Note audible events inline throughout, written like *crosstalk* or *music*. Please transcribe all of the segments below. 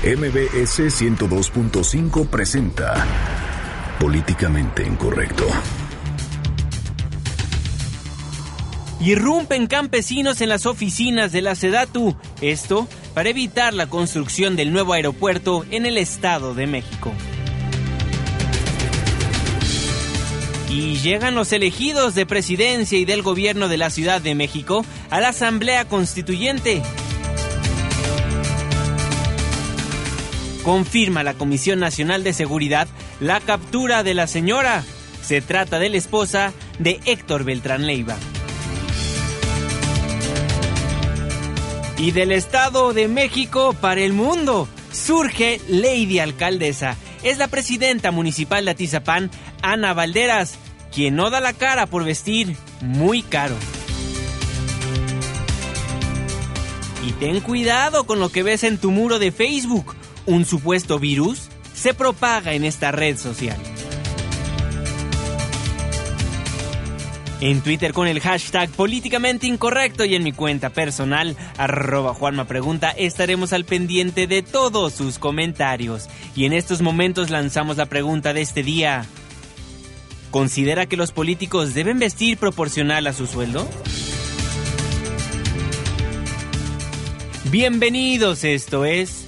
MBS 102.5 presenta Políticamente Incorrecto. Irrumpen campesinos en las oficinas de la Sedatu. Esto para evitar la construcción del nuevo aeropuerto en el Estado de México. Y llegan los elegidos de presidencia y del gobierno de la Ciudad de México a la Asamblea Constituyente. Confirma la Comisión Nacional de Seguridad la captura de la señora. Se trata de la esposa de Héctor Beltrán Leiva. Y del Estado de México para el mundo surge Lady Alcaldesa. Es la presidenta municipal de Atizapán, Ana Valderas, quien no da la cara por vestir muy caro. Y ten cuidado con lo que ves en tu muro de Facebook. Un supuesto virus se propaga en esta red social. En Twitter con el hashtag políticamente incorrecto y en mi cuenta personal, arroba Juanma Pregunta, estaremos al pendiente de todos sus comentarios. Y en estos momentos lanzamos la pregunta de este día. ¿Considera que los políticos deben vestir proporcional a su sueldo? Bienvenidos, esto es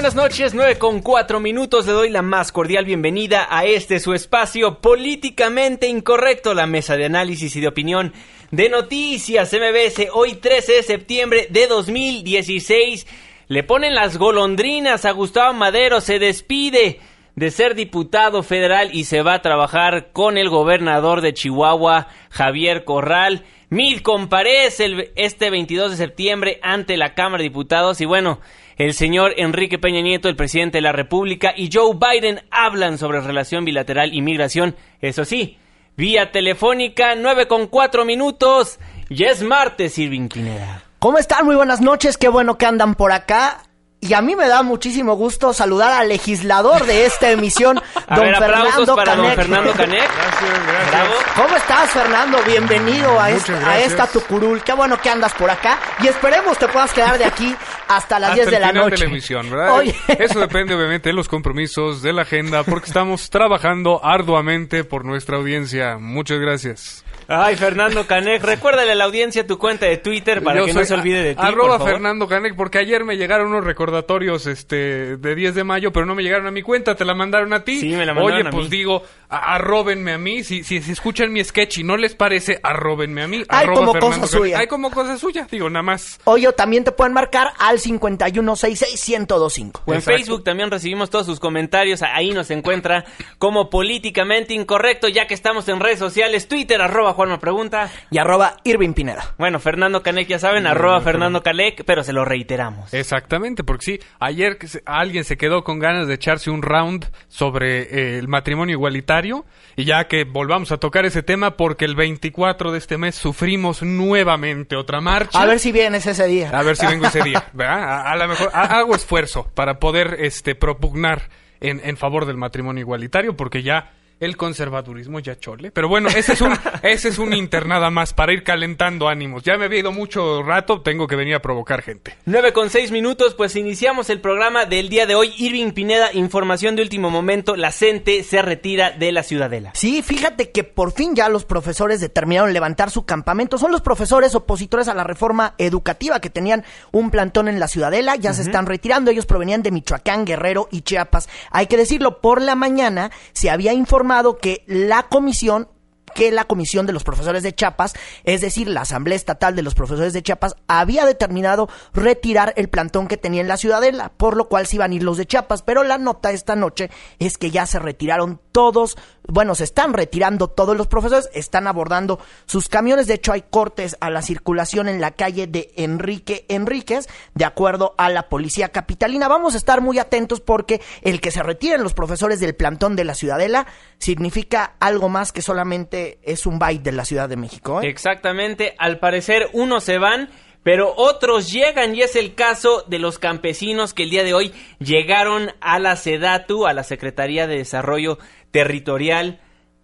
Buenas noches, 9 con 4 minutos. Le doy la más cordial bienvenida a este su espacio políticamente incorrecto, la mesa de análisis y de opinión de Noticias MBS. Hoy 13 de septiembre de 2016. Le ponen las golondrinas a Gustavo Madero, se despide de ser diputado federal y se va a trabajar con el gobernador de Chihuahua, Javier Corral. Mil comparece el, este 22 de septiembre ante la Cámara de Diputados y bueno, el señor Enrique Peña Nieto, el presidente de la República, y Joe Biden hablan sobre relación bilateral y migración. Eso sí, vía telefónica, 9 con 4 minutos. Ya es martes, Irving Pineda. ¿Cómo están? Muy buenas noches, qué bueno que andan por acá. Y a mí me da muchísimo gusto saludar al legislador de esta emisión, *laughs* A don ver, Fernando para don Canek. Fernando Canek. Gracias, gracias. Bravo. ¿Cómo estás, Fernando? Bienvenido a, esta, a gracias. esta Tucurul. Qué bueno que andas por acá. Y esperemos te puedas quedar de aquí hasta las Hasta 10 de el la final noche. de la emisión, ¿verdad? Oye. Eso depende obviamente de los compromisos, de la agenda, porque estamos trabajando arduamente por nuestra audiencia. Muchas gracias. Ay, Fernando Canek, recuérdale a la audiencia tu cuenta de Twitter para Yo que no se olvide de ti, Arroba por favor. Fernando Canek, porque ayer me llegaron unos recordatorios este de 10 de mayo, pero no me llegaron a mi cuenta, te la mandaron a ti. Sí, me la mandaron Oye, a pues mí. digo, a- arróbenme a mí, si, si, si escuchan mi sketch y no les parece, arróbenme a mí. Hay arroba como Fernando cosa Canek. suya. Hay como cosa suya, digo, nada más. Oye, también te pueden marcar al 5166-1025. O en Exacto. Facebook también recibimos todos sus comentarios. Ahí nos encuentra como políticamente incorrecto, ya que estamos en redes sociales. Twitter, arroba Juanma Pregunta. Y arroba Irving Pineda. Bueno, Fernando Canek, ya saben, arroba Fernando Canek, pero se lo reiteramos. Exactamente, porque sí, ayer alguien se quedó con ganas de echarse un round sobre eh, el matrimonio igualitario y ya que volvamos a tocar ese tema porque el 24 de este mes sufrimos nuevamente otra marcha. A ver si vienes ese día. A ver si vengo ese día, *laughs* ¿verdad? A, a lo mejor ha- hago esfuerzo para poder este propugnar en, en favor del matrimonio igualitario porque ya el conservadurismo ya chole. Pero bueno, ese es un *laughs* ese es un inter nada más para ir calentando ánimos. Ya me había ido mucho rato, tengo que venir a provocar gente. 9 con 6 minutos, pues iniciamos el programa del día de hoy. Irving Pineda, información de último momento. La CENTE se retira de la Ciudadela. Sí, fíjate que por fin ya los profesores determinaron levantar su campamento. Son los profesores opositores a la reforma educativa que tenían un plantón en la Ciudadela. Ya se están retirando. Ellos provenían de Michoacán, Guerrero y Chiapas. Hay que decirlo, por la mañana se había informado que la comisión que la Comisión de los Profesores de Chiapas, es decir, la Asamblea Estatal de los Profesores de Chiapas, había determinado retirar el plantón que tenía en la Ciudadela, por lo cual se iban a ir los de Chiapas. Pero la nota esta noche es que ya se retiraron todos, bueno, se están retirando todos los profesores, están abordando sus camiones. De hecho, hay cortes a la circulación en la calle de Enrique Enríquez, de acuerdo a la policía capitalina. Vamos a estar muy atentos porque el que se retiren los profesores del plantón de la Ciudadela significa algo más que solamente es un byte de la Ciudad de México. ¿eh? Exactamente, al parecer unos se van pero otros llegan y es el caso de los campesinos que el día de hoy llegaron a la SEDATU, a la Secretaría de Desarrollo Territorial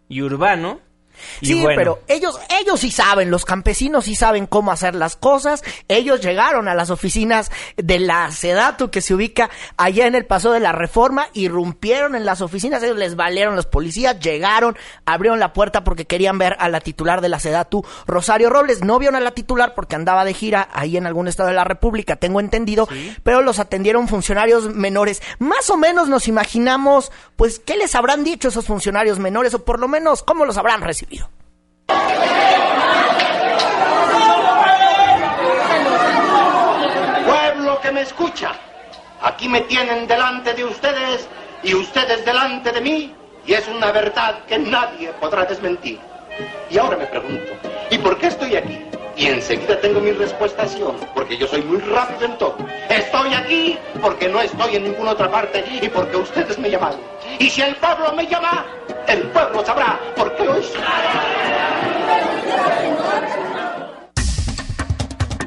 y Urbano, sí, pero ellos, ellos sí saben, los campesinos sí saben cómo hacer las cosas. Ellos llegaron a las oficinas de la Sedatu que se ubica allá en el Paso de la Reforma, irrumpieron en las oficinas, ellos les valieron los policías, llegaron, abrieron la puerta porque querían ver a la titular de la Sedatu, Rosario Robles. No vieron a la titular porque andaba de gira ahí en algún estado de la República, tengo entendido, pero los atendieron funcionarios menores. Más o menos nos imaginamos, pues, ¿qué les habrán dicho esos funcionarios menores o por lo menos cómo los habrán recibido? Pueblo que me escucha, aquí me tienen delante de ustedes y ustedes delante de mí, y es una verdad que nadie podrá desmentir. Y ahora me pregunto, ¿y por qué estoy aquí? Y enseguida tengo mi respuesta porque yo soy muy rápido en todo. Estoy aquí porque no estoy en ninguna otra parte y porque ustedes me llaman. Y si el pueblo me llama, el pueblo sabrá por qué hoy...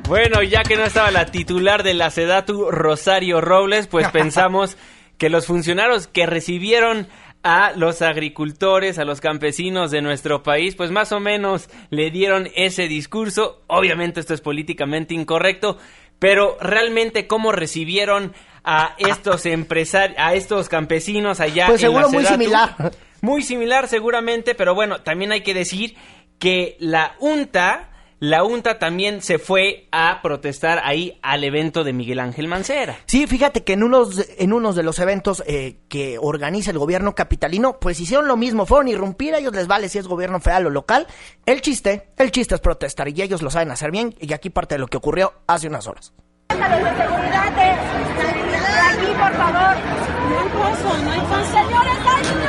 Bueno, ya que no estaba la titular de la Sedatu, Rosario Robles, pues *laughs* pensamos que los funcionarios que recibieron a los agricultores, a los campesinos de nuestro país, pues más o menos le dieron ese discurso. Obviamente esto es políticamente incorrecto, pero realmente cómo recibieron a estos *laughs* empresarios, a estos campesinos allá pues seguro muy similar. Muy similar seguramente, pero bueno, también hay que decir que la UNTA la UNTA también se fue a protestar ahí al evento de Miguel Ángel Mancera. Sí, fíjate que en unos, en unos de los eventos eh, que organiza el gobierno capitalino, pues hicieron lo mismo, fueron a irrumpir, a ellos les vale si es gobierno federal o local. El chiste, el chiste es protestar y ellos lo saben hacer bien y aquí parte de lo que ocurrió hace unas horas. seguridad de, aquí, por favor. No hay paso, no hay paso. Señores, hay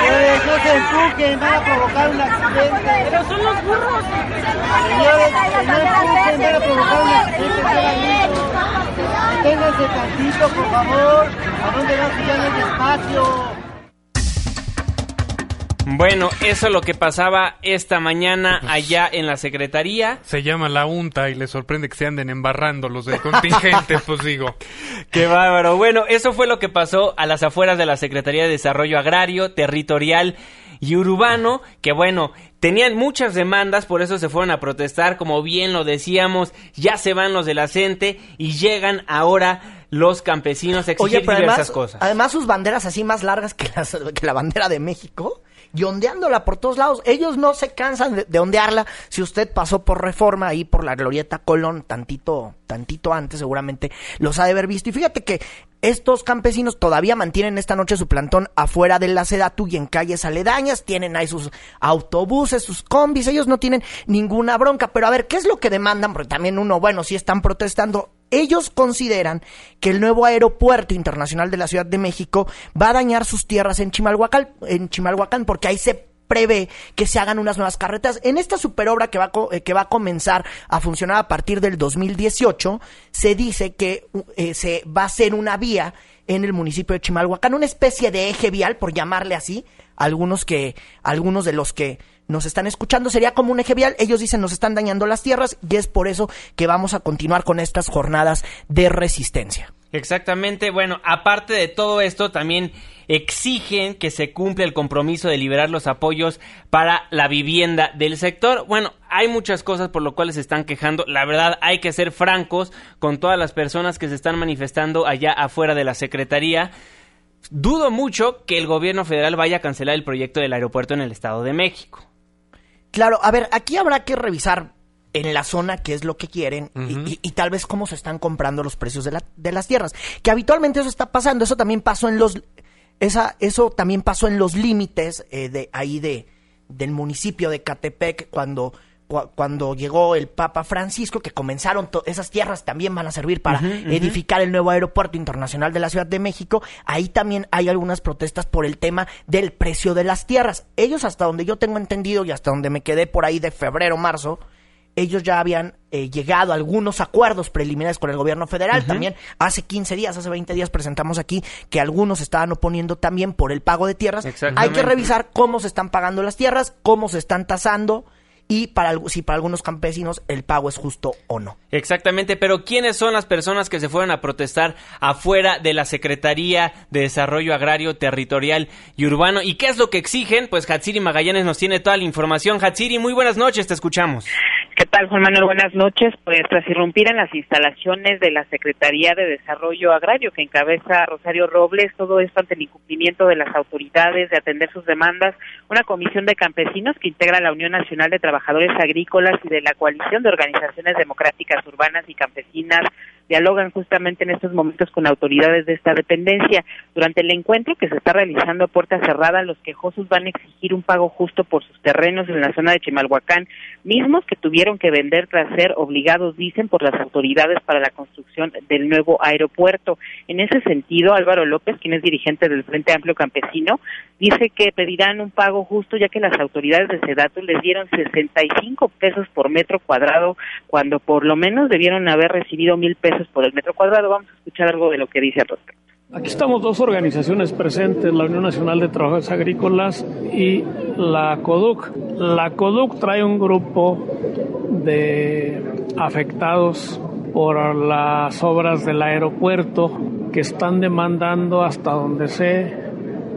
Señores, no se empujen, van a provocar un accidente. Pero son los burros. Señores, no empujen, van a provocar un accidente. Ténganse tantito, por favor. ¿A dónde van si ya no hay espacio? Bueno, eso es lo que pasaba esta mañana allá en la secretaría. Se llama la UNTA y le sorprende que se anden embarrando los del contingente, *laughs* pues digo. Qué bárbaro. Bueno, eso fue lo que pasó a las afueras de la Secretaría de Desarrollo Agrario, Territorial y Urbano, que bueno, tenían muchas demandas, por eso se fueron a protestar, como bien lo decíamos, ya se van los de la CENTE y llegan ahora los campesinos a exigir diversas cosas. Además sus banderas así más largas que, que la bandera de México y ondeándola por todos lados. Ellos no se cansan de, ondearla. Si usted pasó por reforma ahí por la glorieta Colón, tantito, tantito antes, seguramente los ha de haber visto. Y fíjate que estos campesinos todavía mantienen esta noche su plantón afuera de la Sedatu y en calles aledañas. Tienen ahí sus autobuses, sus combis. Ellos no tienen ninguna bronca. Pero a ver, ¿qué es lo que demandan? Porque también uno, bueno, si están protestando ellos consideran que el nuevo aeropuerto internacional de la Ciudad de México va a dañar sus tierras en Chimalhuacán, porque ahí se prevé que se hagan unas nuevas carretas. En esta superobra que va, a, eh, que va a comenzar a funcionar a partir del 2018, se dice que eh, se va a hacer una vía en el municipio de Chimalhuacán, una especie de eje vial, por llamarle así, algunos que, algunos de los que nos están escuchando, sería como un eje vial. Ellos dicen nos están dañando las tierras y es por eso que vamos a continuar con estas jornadas de resistencia. Exactamente, bueno, aparte de todo esto, también exigen que se cumpla el compromiso de liberar los apoyos para la vivienda del sector. Bueno, hay muchas cosas por lo cuales se están quejando. La verdad, hay que ser francos con todas las personas que se están manifestando allá afuera de la Secretaría. Dudo mucho que el gobierno federal vaya a cancelar el proyecto del aeropuerto en el Estado de México. Claro, a ver, aquí habrá que revisar en la zona qué es lo que quieren y, tal vez cómo se están comprando los precios de, la, de las tierras. Que habitualmente eso está pasando, eso también pasó en los, esa, eso también pasó en los límites eh, de ahí de del municipio de Catepec cuando cua- cuando llegó el Papa Francisco, que comenzaron esas tierras también van a servir para edificar el nuevo aeropuerto internacional de la Ciudad de México. Ahí también hay algunas protestas por el tema del precio de las tierras. Ellos, hasta donde yo tengo entendido y hasta donde me quedé por ahí de febrero, marzo, ellos ya habían eh, llegado a algunos acuerdos preliminares con el gobierno federal. También hace 15 días, hace 20 días presentamos aquí que algunos estaban oponiendo también por el pago de tierras. Hay que revisar cómo se están pagando las tierras, cómo se están tasando y para si para algunos campesinos el pago es justo o no. Exactamente, pero ¿quiénes son las personas que se fueron a protestar afuera de la Secretaría de Desarrollo Agrario, Territorial y Urbano? ¿Y qué es lo que exigen? Pues Hatsiri Magallanes nos tiene toda la información. Hatsiri, muy buenas noches, te escuchamos. ¿Qué tal, Juan Manuel? Buenas noches. Pues tras irrumpir en las instalaciones de la Secretaría de Desarrollo Agrario que encabeza Rosario Robles, todo esto ante el incumplimiento de las autoridades de atender sus demandas, una comisión de campesinos que integra la Unión Nacional de Trabajadores Agrícolas y de la Coalición de Organizaciones Democráticas Urbanas y Campesinas dialogan justamente en estos momentos con autoridades de esta dependencia. Durante el encuentro que se está realizando a puerta cerrada, los quejosos van a exigir un pago justo por sus terrenos en la zona de Chimalhuacán, mismos que tuvieron que vender tras ser obligados, dicen, por las autoridades para la construcción del nuevo aeropuerto. En ese sentido, Álvaro López, quien es dirigente del Frente Amplio Campesino, dice que pedirán un pago justo ya que las autoridades de Sedatu les dieron 65 pesos por metro cuadrado cuando por lo menos debieron haber recibido mil pesos por el metro cuadrado. Vamos a escuchar algo de lo que dice al respecto. Aquí estamos dos organizaciones presentes, la Unión Nacional de Trabajadores Agrícolas y la CODUC. La CODUC trae un grupo de afectados por las obras del aeropuerto que están demandando hasta donde sé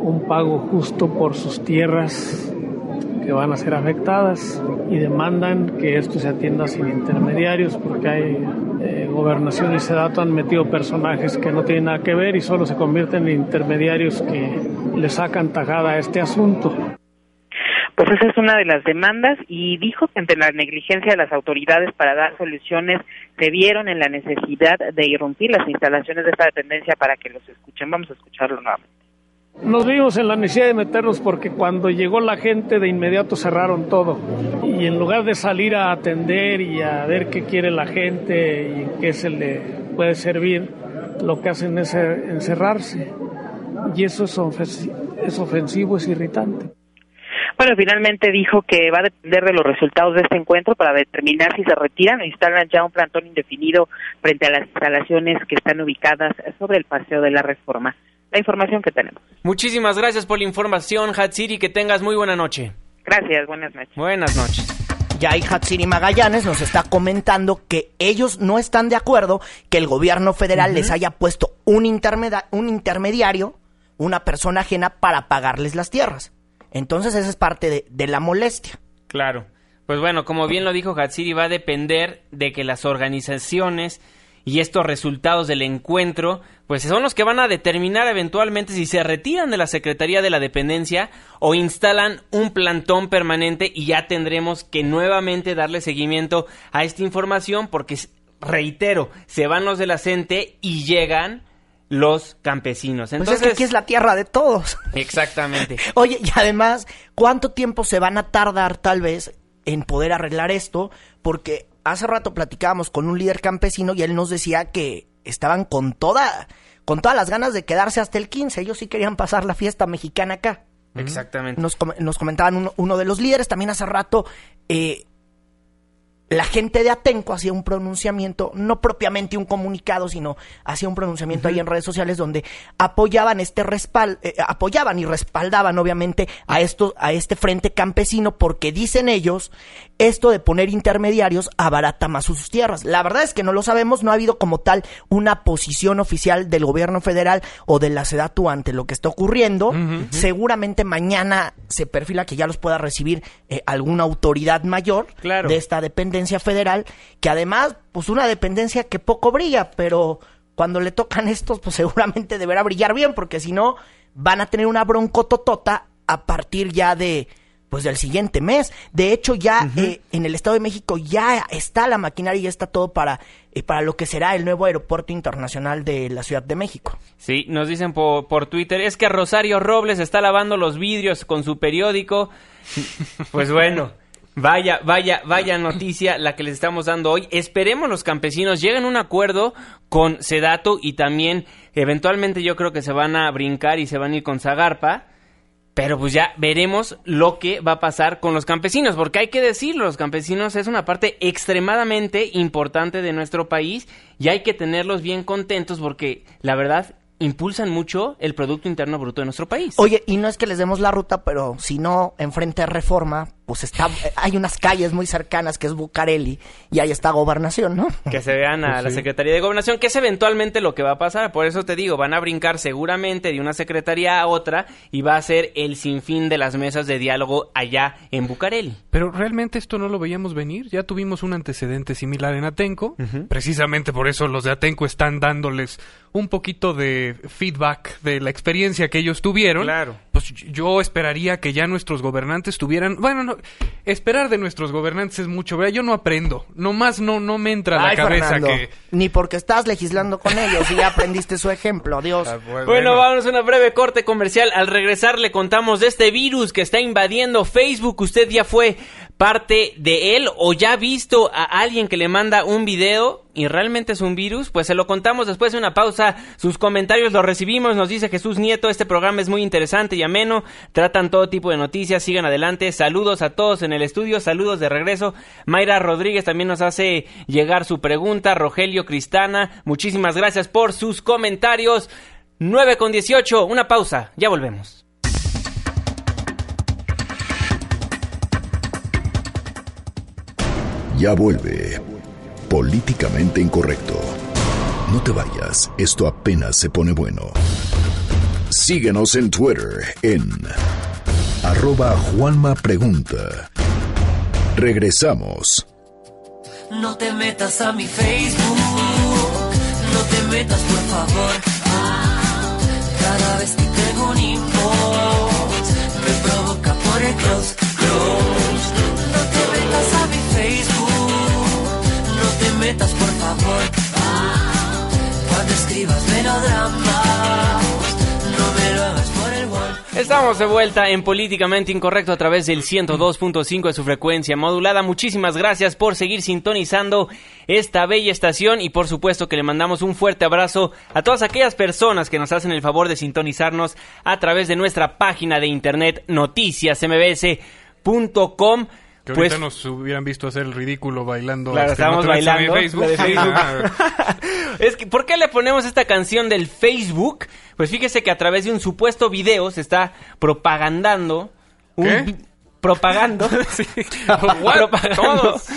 un pago justo por sus tierras que van a ser afectadas y demandan que esto se atienda sin intermediarios porque hay eh, gobernación y sedato han metido personajes que no tienen nada que ver y solo se convierten en intermediarios que le sacan tajada a este asunto. Pues esa es una de las demandas y dijo que ante la negligencia de las autoridades para dar soluciones se vieron en la necesidad de irrumpir las instalaciones de esta dependencia para que los escuchen. Vamos a escucharlo nuevamente. Nos vimos en la necesidad de meternos porque cuando llegó la gente de inmediato cerraron todo y en lugar de salir a atender y a ver qué quiere la gente y en qué se le puede servir, lo que hacen es eh, encerrarse y eso es, ofensi- es ofensivo, es irritante. Bueno, finalmente dijo que va a depender de los resultados de este encuentro para determinar si se retiran o instalan ya un plantón indefinido frente a las instalaciones que están ubicadas sobre el Paseo de la Reforma. La información que tenemos. Muchísimas gracias por la información, Hatsiri, que tengas muy buena noche. Gracias, buenas noches. Buenas noches. Ya ahí Hatsiri Magallanes nos está comentando que ellos no están de acuerdo que el gobierno federal les haya puesto un, intermeda- un intermediario, una persona ajena, para pagarles las tierras. Entonces esa es parte de, de la molestia. Claro. Pues bueno, como bien lo dijo Hatsiri, va a depender de que las organizaciones y estos resultados del encuentro, pues son los que van a determinar eventualmente si se retiran de la Secretaría de la Dependencia o instalan un plantón permanente y ya tendremos que nuevamente darle seguimiento a esta información porque, reitero, se van los de la CENTE y llegan los campesinos. Pues Entonces, es que aquí es la tierra de todos. exactamente. *laughs* Oye, y además, ¿cuánto tiempo se van a tardar tal vez en poder arreglar esto? Porque hace rato platicábamos con un líder campesino y él nos decía que estaban con toda, con todas las ganas de quedarse hasta el 15. Ellos sí querían pasar la fiesta mexicana acá. Exactamente. Nos, com- nos comentaban uno, uno de los líderes también hace rato. eh, la gente de Atenco hacía un pronunciamiento, no propiamente un comunicado, sino hacía un pronunciamiento ahí en redes sociales donde apoyaban este respal, eh, apoyaban y respaldaban obviamente a esto, a este frente campesino, porque dicen ellos, esto de poner intermediarios abarata más sus tierras. La verdad es que no lo sabemos, no ha habido como tal una posición oficial del gobierno federal o de la SEDATU ante lo que está ocurriendo. Seguramente mañana se perfila que ya los pueda recibir eh, alguna autoridad mayor Claro. de esta dependencia federal, que además, pues una dependencia que poco brilla, pero cuando le tocan *laughs* estos, pues seguramente deberá brillar bien, porque si no, van a tener una broncototota a partir ya de pues del siguiente mes. De hecho, ya eh, en el Estado de México ya está la maquinaria y ya está todo para, eh, para lo que será el nuevo aeropuerto internacional de la Ciudad de México. Sí, nos dicen por, por Twitter, es que Rosario Robles está lavando los vidrios con su periódico. *laughs* Pues bueno, Vaya, vaya, vaya noticia la que les estamos dando hoy. Esperemos los campesinos lleguen a un acuerdo con Sedato y también eventualmente yo creo que se van a brincar y se van a ir con Zagarpa. Pero pues ya veremos lo que va a pasar con los campesinos, porque hay que decirlo, los campesinos es una parte extremadamente importante de nuestro país y hay que tenerlos bien contentos porque la verdad impulsan mucho el Producto Interno Bruto de nuestro país. Oye, y no es que les demos la ruta, pero si no, enfrente de Reforma, pues está, hay unas calles muy cercanas que es Bucareli y ahí está Gobernación, ¿no? Que se vean a Pues la sí. Secretaría de Gobernación, que es eventualmente lo que va a pasar. Por eso te digo, van a brincar seguramente de una secretaría a otra y va a ser el sinfín de las mesas de diálogo allá en Bucareli. Pero realmente esto no lo veíamos venir. Ya tuvimos un antecedente similar en Atenco. Precisamente por eso los de Atenco están dándoles un poquito de feedback de la experiencia que ellos tuvieron. Claro. Pues yo esperaría que ya nuestros gobernantes tuvieran... Bueno, no, esperar de nuestros gobernantes es mucho. ¿verdad? Yo no aprendo. Nomás no, no me entra a la Ay, cabeza Fernando, que... Ni porque estás legislando con ellos y ya aprendiste su ejemplo, Dios. Bueno, vámonos a una breve corte comercial. Al regresar le contamos de este virus que está invadiendo Facebook. ¿Usted ya fue parte de él o ya visto a alguien que le manda un video y realmente es un virus? Pues se lo contamos después de una pausa. Sus comentarios los recibimos. Nos dice Jesús Nieto, este programa es muy interesante y ameno. Tratan todo tipo de noticias. Sigan adelante. Saludos a todos en el estudio. Saludos de regreso. Mayra Rodríguez también nos hace llegar su pregunta. Rogelio Cristana, muchísimas gracias por sus comentarios. 9 con 18, una pausa, ya volvemos. Ya vuelve. Políticamente incorrecto. No te vayas, esto apenas se pone bueno. Síguenos en Twitter en arroba Juanma Pregunta. Regresamos. No te metas a mi Facebook, no te metas por favor. Cada vez que tengo un inbox, me provoca por el close, Estamos de vuelta en Políticamente Incorrecto a través del 102.5 de su frecuencia modulada. Muchísimas gracias por seguir sintonizando esta bella estación y por supuesto que le mandamos un fuerte abrazo a todas aquellas personas que nos hacen el favor de sintonizarnos a través de nuestra página de internet noticiasmbs.com. Que Pues ahorita nos hubieran visto hacer el ridículo bailando. Claro, este, estábamos bailando. la de *laughs* Facebook. Ah, *laughs* es que, ¿por qué le ponemos esta canción del Facebook? Pues fíjese que a través de un supuesto video se está propagandando. Un propagando. *laughs* Propagando. Todos.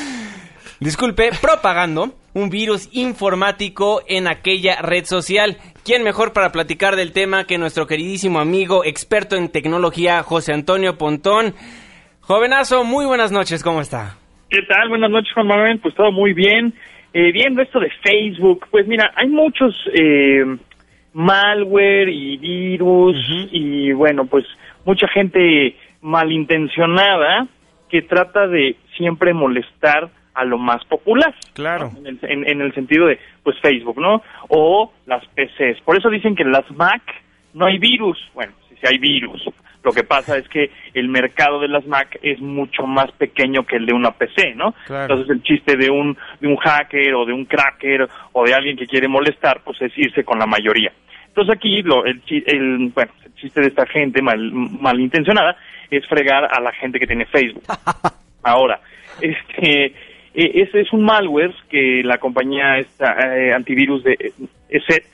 Disculpe, propagando un virus informático en aquella red social. ¿Quién mejor para platicar del tema que nuestro queridísimo amigo experto en tecnología, José Antonio Pontón? Jovenazo, muy buenas noches, ¿cómo está? ¿Qué tal? Buenas noches, Juan Manuel. Pues todo muy bien. Eh, viendo esto de Facebook, pues mira, hay muchos eh, malware y virus y bueno, pues mucha gente malintencionada que trata de siempre molestar a lo más popular. Claro. ¿no? En, el, en- en el sentido de, pues, Facebook, ¿no? O las PCs. Por eso dicen que en las Mac no hay virus. Bueno, sí, sí hay virus. Lo que pasa es que el mercado de las Mac es mucho más pequeño que el de una PC, ¿no? Claro. Entonces el chiste de un, de un hacker o de un cracker o de alguien que quiere molestar, pues es irse con la mayoría. Entonces aquí lo, el, el, bueno, el chiste de esta gente mal, malintencionada es fregar a la gente que tiene Facebook. *laughs* Ahora, este, eh, ese es un malware que la compañía esta, eh, antivirus de eh, ESET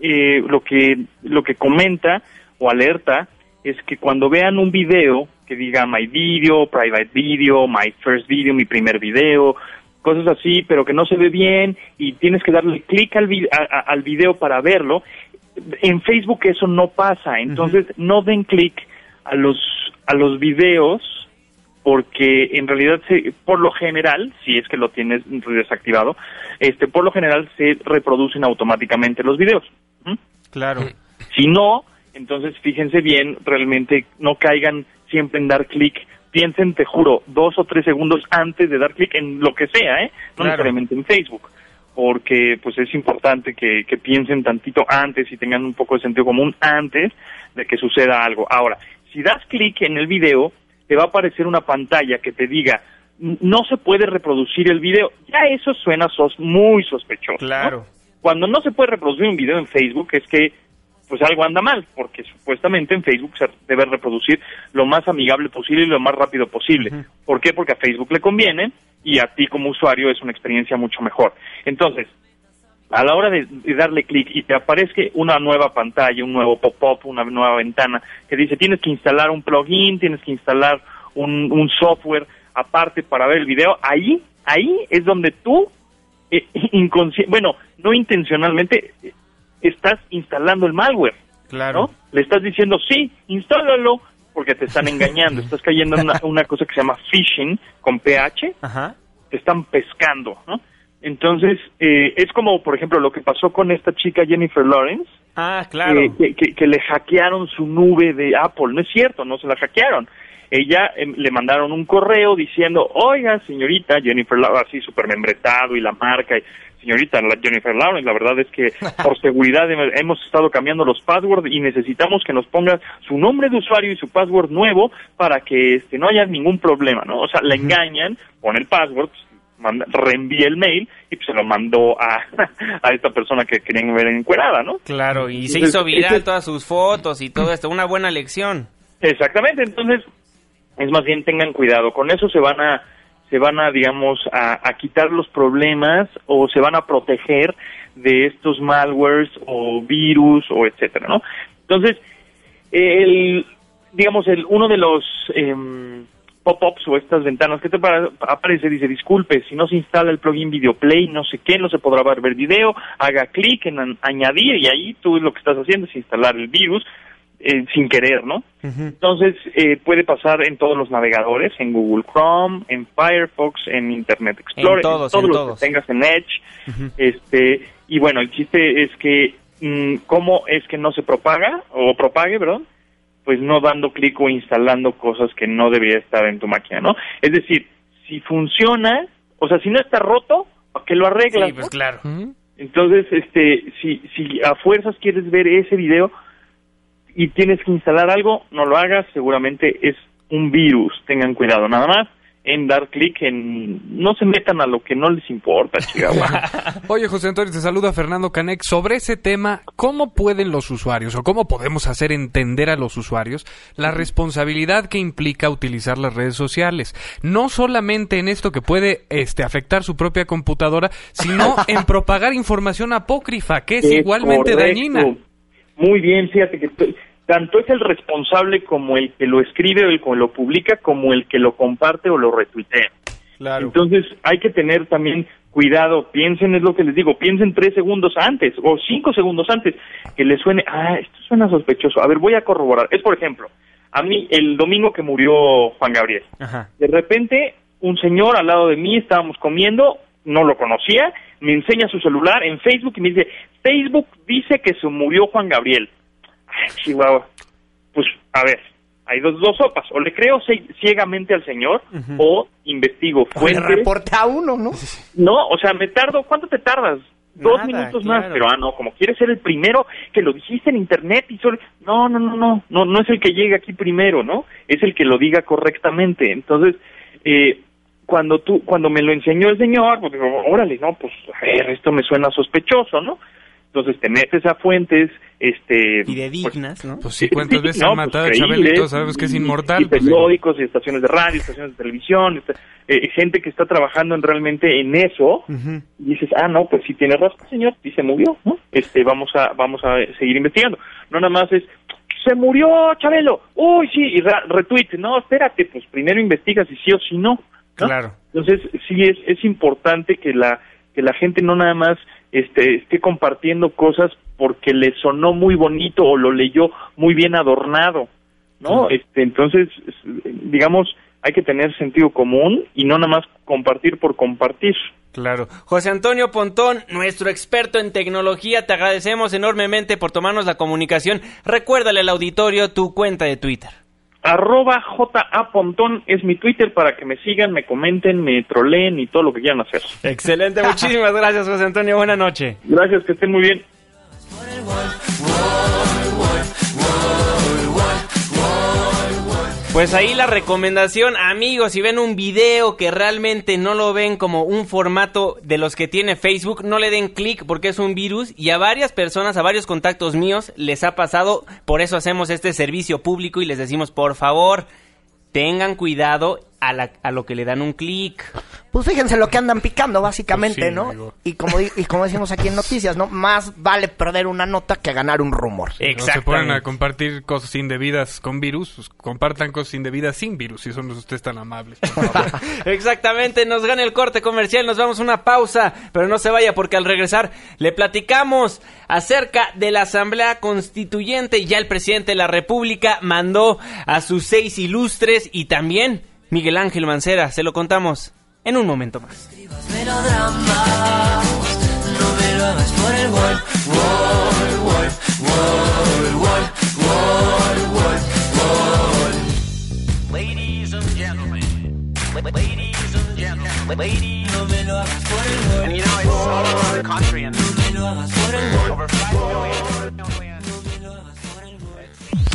eh, lo que lo que comenta o alerta es que cuando vean un video que diga my video, private video, my first video, mi primer video, cosas así, pero que no se ve bien y tienes que darle clic al, vi- a- a- al video para verlo, en Facebook eso no pasa, entonces no den clic a los a los videos porque en realidad se, por lo general, si es que lo tienes desactivado, este por lo general se reproducen automáticamente los videos. ¿Mm? Claro. Si no, entonces fíjense bien, realmente no caigan siempre en dar clic. Piensen, te juro, dos o tres segundos antes de dar clic en lo que sea, ¿eh? No Claro. necesariamente en Facebook. Porque pues es importante que, que piensen tantito antes y tengan un poco de sentido común antes de que suceda algo. Ahora, si das clic en el video, te va a aparecer una pantalla que te diga no se puede reproducir el video. Ya eso suena sos muy sospechoso. ¿no? Claro. Cuando no se puede reproducir un video en Facebook es que pues algo anda mal, porque supuestamente en Facebook se debe reproducir lo más amigable posible y lo más rápido posible. ¿Por qué? Porque a Facebook le conviene y a ti como usuario es una experiencia mucho mejor. Entonces, a la hora de, de darle clic y te aparezca una nueva pantalla, un nuevo pop-up, una nueva ventana que dice tienes que instalar un plugin, tienes que instalar un, un software aparte para ver el video, ahí, ahí es donde tú, eh, bueno, no intencionalmente, estás instalando el malware. Claro. ¿no? Le estás diciendo, sí, instálalo, porque te están engañando, *laughs* estás cayendo en una, una cosa que se llama phishing con PH, Ajá. te están pescando, ¿no? Entonces, eh, es como, por ejemplo, lo que pasó con esta chica Jennifer Lawrence, Ah, claro. eh, que, que- que le hackearon su nube de Apple. No es cierto, no se la hackearon. Ella em, le mandaron un correo diciendo, oiga, señorita Jennifer Lawrence, así súper membretado y la marca, y, señorita Jennifer Lawrence, la verdad es que *laughs* por seguridad hem- hemos estado cambiando los passwords y necesitamos que nos ponga su nombre de usuario y su password nuevo para que este, no haya ningún problema, ¿no? O sea, la engañan, pone el password, pues, manda, reenvía el mail y pues, se lo mandó a, *laughs* a esta persona que querían ver encuerada, ¿no? Claro, y se hizo viral todas sus fotos y todo esto. Una buena lección. Exactamente, entonces es más bien tengan cuidado, con eso se van a se van a digamos a, a quitar los problemas o se van a proteger de estos malwares o virus o etcétera, ¿no? Entonces el digamos el uno de los em, pop-ups o estas ventanas que te aparece dice disculpe si no se instala el plugin Videoplay no sé qué no se podrá ver video haga clic en añadir y ahí tú lo que estás haciendo es instalar el virus eh, sin querer, ¿no? Entonces, eh, puede pasar en todos los navegadores, en Google Chrome, en Firefox, en Internet Explorer, todos, todos en los todos. que tengas en Edge. este Y bueno, el chiste es que, mm, ¿cómo es que no se propaga, o propague, perdón? Pues no dando clic o instalando cosas que no debería estar en tu máquina, ¿no? Es decir, si funciona, o sea, si no está roto, ¿para qué lo arreglas? Sí, pues no? claro. Entonces, este, si, si a fuerzas quieres ver ese video y tienes que instalar algo, no lo hagas, seguramente es un virus, tengan cuidado nada más en dar clic en... No se metan a lo que no les importa, Chihuahua. *laughs* Oye, José Antonio, te saluda Fernando Canek. Sobre ese tema, ¿cómo pueden los usuarios o cómo podemos hacer entender a los usuarios la responsabilidad que implica utilizar las redes sociales? No solamente en esto que puede este, afectar su propia computadora, sino *laughs* en propagar información apócrifa, que es, igualmente correcto. dañina. Muy bien, fíjate que estoy- tanto es el responsable como el que lo escribe o el que lo publica, como el que lo comparte o lo retuitea. Claro. Entonces hay que tener también cuidado, piensen, es lo que les digo, piensen tres segundos antes o cinco segundos antes que les suene, ah, esto suena sospechoso, a ver, voy a corroborar. Es por ejemplo, a mí el domingo que murió Juan Gabriel, Ajá. de repente un señor al lado de mí, estábamos comiendo, no lo conocía, me enseña su celular en Facebook y me dice, Facebook dice que se murió Juan Gabriel. *laughs* Chihuahua. Pues, a ver, hay dos, dos sopas. O le creo cie- ciegamente al señor o investigo Le fuentes. reporte a uno, ¿no? *laughs* No, o sea, me tardo, ¿cuánto te tardas? Dos Nada, minutos más, pero ah, no, como quieres ser el primero que lo dijiste en internet y solo... No, no, no, no, no, no es el que llegue aquí primero, ¿no? Es el que lo diga correctamente. Entonces, eh, cuando tú, cuando me lo enseñó el señor, pues digo, órale, no, pues, a ver, esto me suena sospechoso, ¿no? Entonces te metes a fuentes, este... Y de dignas, ¿no? Pues sí, ¿cuántas veces no, han pues, matado a Chabelo y todos sabemos que es inmortal? Y Pues, periódicos, y estaciones de radio, estaciones de televisión, eh, gente que está trabajando en realmente en eso, y dices, ah, no, pues sí tiene razón, señor, y se murió, ¿no? Este, vamos a, vamos a seguir investigando. No nada más es, se murió Chabelo, uy, sí, y ra- retweet, no, espérate, pues primero investigas si sí o si no. ¿no? Claro. Entonces, sí es, es importante que la, que la gente no nada más este, esté compartiendo cosas porque le sonó muy bonito o lo leyó muy bien adornado, ¿no? Este, entonces, es- digamos, hay que tener sentido común y no nada más compartir por compartir. Claro. José Antonio Pontón, nuestro experto en tecnología, te agradecemos enormemente por tomarnos la comunicación. Recuérdale al auditorio tu cuenta de Twitter. Arroba JA Pontón es mi Twitter para que me sigan, me comenten, me troleen y todo lo que quieran hacer. Excelente, muchísimas *laughs* gracias José Antonio, buena noche. Gracias, que estén muy bien. Pues ahí la recomendación, amigos, si ven un video que realmente no lo ven como un formato de los que tiene Facebook, no le den clic porque es un virus y a varias personas, a varios contactos míos les ha pasado, por eso hacemos este servicio público y les decimos, por favor, tengan cuidado a, la- a lo que le dan un clic. Pues fíjense lo que andan picando, básicamente, Pues sí, ¿no? amigo. Y como, di- y como decimos aquí en noticias, ¿no? Más vale perder una nota que ganar un rumor. No se ponen a compartir cosas indebidas con virus, pues compartan cosas indebidas sin virus, si son ustedes tan amables. *laughs* Exactamente, nos gana el corte comercial, nos vamos a una pausa, pero no se vaya porque al regresar le platicamos acerca de la Asamblea Constituyente. Ya el presidente de la República mandó a sus seis ilustres y también Miguel Ángel Mancera, se lo contamos en un momento más.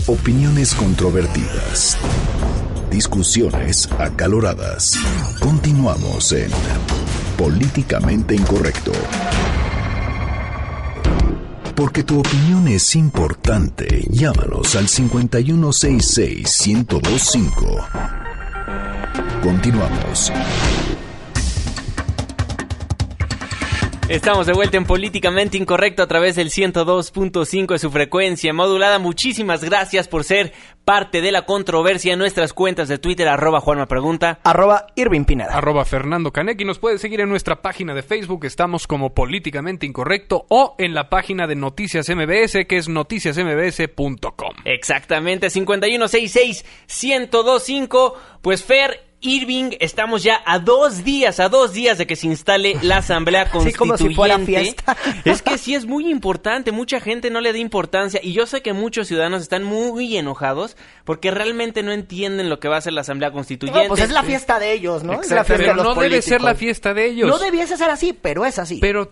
Opiniones controvertidas. Discusiones acaloradas. Continuamos en Políticamente Incorrecto. Porque tu opinión es importante, llámanos al 5166-1025. Continuamos. Estamos de vuelta en Políticamente Incorrecto a través del 102.5 de su frecuencia modulada. Muchísimas gracias por ser parte de la controversia en nuestras cuentas de Twitter, arroba Juanma Pregunta. Arroba Irving Pineda. Arroba Fernando Canek y nos puede seguir en nuestra página de Facebook, estamos como Políticamente Incorrecto o en la página de Noticias MBS que es noticiasmbs.com. Exactamente, 5166-1025. Pues Fer, Irving, estamos ya a dos días, a dos días de que se instale la *laughs* Asamblea Sí, Constituyente. como si fuera fiesta. Es que sí es muy importante, mucha gente no le da importancia y yo sé que muchos ciudadanos están muy enojados porque realmente no entienden lo que va a ser la Asamblea Constituyente. No, pues es la fiesta de ellos, ¿no? Es la fiesta pero de los no debe ser la fiesta de ellos. No debiese ser así, pero es así. Pero